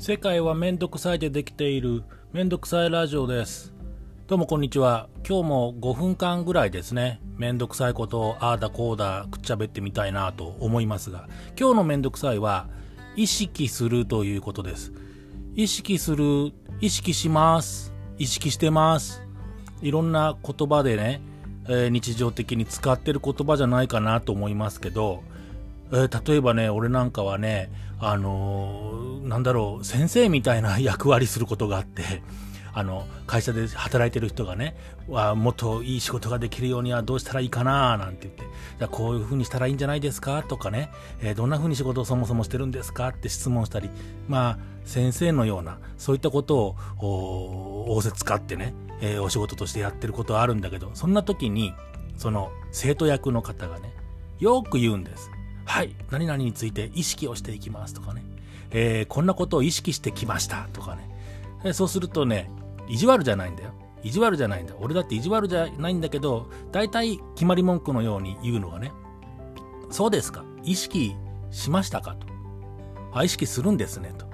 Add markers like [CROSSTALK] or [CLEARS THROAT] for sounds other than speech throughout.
世界はめんどくさいでできているめんどくさいラジオです。どうもこんにちは。今日も5分間ぐらいですねめんどくさいことをああだこうだくっちゃべってみたいなと思いますが今日のめんどくさいは意識するということです。意識する意識します。意識してます。いろんな言葉でね、えー、日常的に使ってる言葉じゃないかなと思いますけどえー、例えばね、俺なんかはね、あのー、なんだろう、先生みたいな [LAUGHS] 役割することがあって、あの、会社で働いてる人がね、わもっといい仕事ができるようにはどうしたらいいかななんて言って、じゃこういう風にしたらいいんじゃないですか？とかね、えー、どんな風に仕事をそもそもしてるんですか？って質問したり、まあ、先生のような、そういったことを、仰せ使ってね、えー、お仕事としてやってることはあるんだけど、そんな時に、その生徒役の方がね、よく言うんです。はい、何々について意識をしていきますとかね、えー、こんなことを意識してきましたとかね、えそうするとね、意地悪じゃないんだよ。意地悪じゃないんだ。俺だって意地悪じゃないんだけど、大体決まり文句のように言うのがね、そうですか、意識しましたかと。あ、意識するんですねと。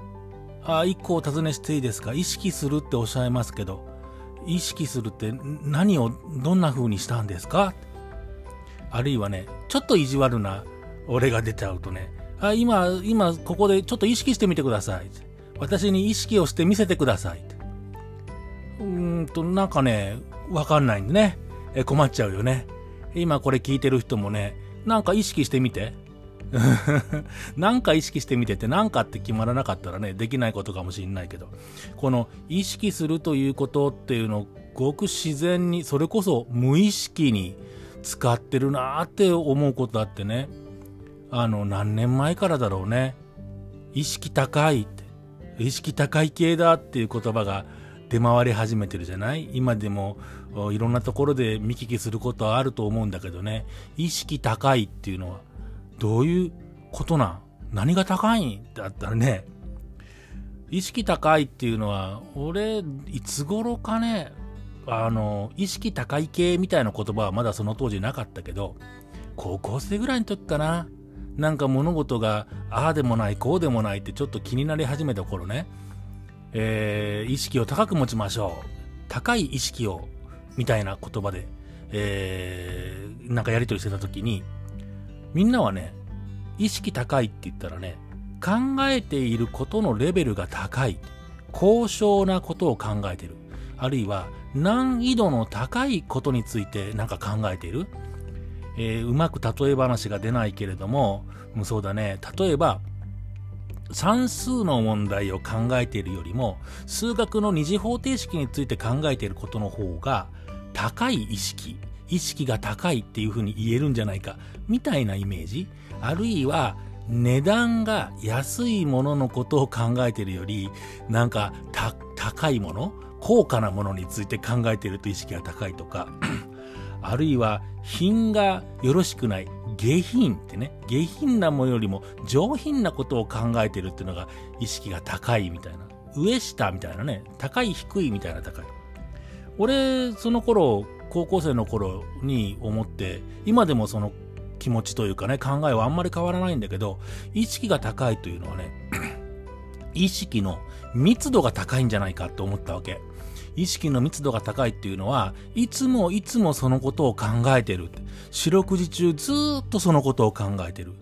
あ、一個お尋ねしていいですか意識するっておっしゃいますけど、意識するって何をどんな風にしたんですかあるいはね、ちょっと意地悪な俺が出ちゃうとね、あ、今、今、ここでちょっと意識してみてください。私に意識をして見せてください。うーんと、なんかね、わかんないんでね。え、困っちゃうよね。今これ聞いてる人もね、なんか意識してみて。[LAUGHS] なんか意識してみてって何かって決まらなかったらね、できないことかもしんないけど、この意識するということっていうのをごく自然に、それこそ無意識に使ってるなーって思うことあってね。あの、何年前からだろうね。意識高いって、意識高い系だっていう言葉が出回り始めてるじゃない？今でもいろんなところで見聞きすることはあると思うんだけどね。意識高いっていうのはどういうことなん？何が高いんだったらね。意識高いっていうのは、俺、いつ頃かね、あの、意識高い系みたいな言葉はまだその当時なかったけど、高校生ぐらいの時かな。なんか物事がああでもないこうでもないってちょっと気になり始めた頃ね、えー、意識を高く持ちましょう。高い意識をみたいな言葉で、えー、なんかやり取りしてた時にみんなはね意識高いって言ったらね考えていることのレベルが高い。高尚なことを考えてる。あるいは難易度の高いことについてなんか考えている。えー、うまく例え話が出ないけれども、そうだね、例えば、算数の問題を考えているよりも、数学の二次方程式について考えていることの方が、高い意識、意識が高いっていうふうに言えるんじゃないか、みたいなイメージ。あるいは、値段が安いもののことを考えているより、なんか、高いもの高価なものについて考えていると意識が高いとか、あるいは品がよろしくない下品ってね下品なものよりも上品なことを考えてるっていうのが意識が高いみたいな上下みたいなね高い低いみたいな高い。俺その頃高校生の頃に思って今でもその気持ちというかね考えはあんまり変わらないんだけど意識が高いというのはね [CLEARS THROAT] 意識の密度が高いんじゃないかって思ったわけ。意識の密度が高いっていうのは、いつもいつもそのことを考えてる。四六時中ずっとそのことを考えてる。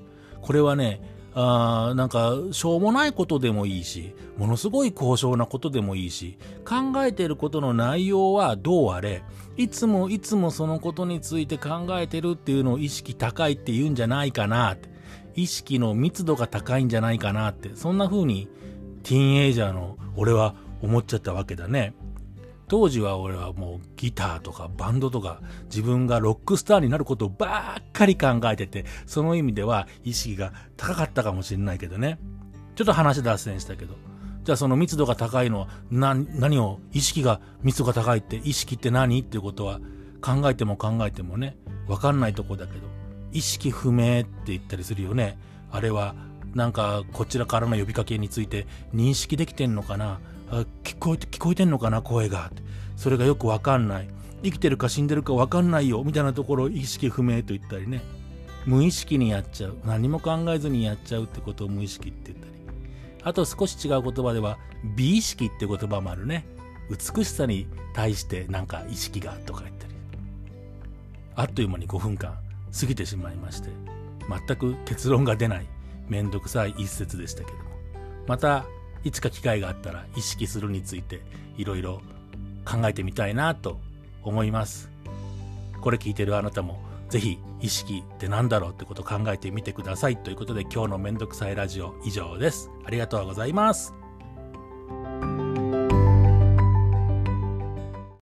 これはね、あなんか、しょうもないことでもいいし、ものすごい高尚なことでもいいし、考えてることの内容はどうあれ、いつもいつもそのことについて考えてるっていうのを意識高いって言うんじゃないかなって。意識の密度が高いんじゃないかなって、そんな風に、ティーンエイジャーの俺は思っちゃったわけだね。当時は俺はもうギターとかバンドとか自分がロックスターになることばっかり考えてて、その意味では意識が高かったかもしれないけどね。ちょっと話脱線したけど。じゃあその密度が高いのは何、を、意識が密度が高いって意識って何っていうことは考えても考えてもね、わかんないとこだけど、意識不明って言ったりするよね。あれはなんかこちらからの呼びかけについて認識できてんのかなこえて、聞こえてんのかな、声が。それがよくわかんない。生きてるか死んでるかわかんないよ、みたいなところを意識不明と言ったりね。無意識にやっちゃう。何も考えずにやっちゃうってことを無意識って言ったり。あと少し違う言葉では美意識って言葉もあるね美しさに対してなんか意識がとか言ったりあっという間に5分間過ぎてしまいまして全く結論が出ないめんどくさい一節でしたけどもまたいつか機会があったら意識するについていろいろ考えてみたいなと思います。これ聞いてるあなたもぜひ意識って何だろうってことを考えてみてください。ということで今日のめんどくさいラジオ以上です。ありがとうございます。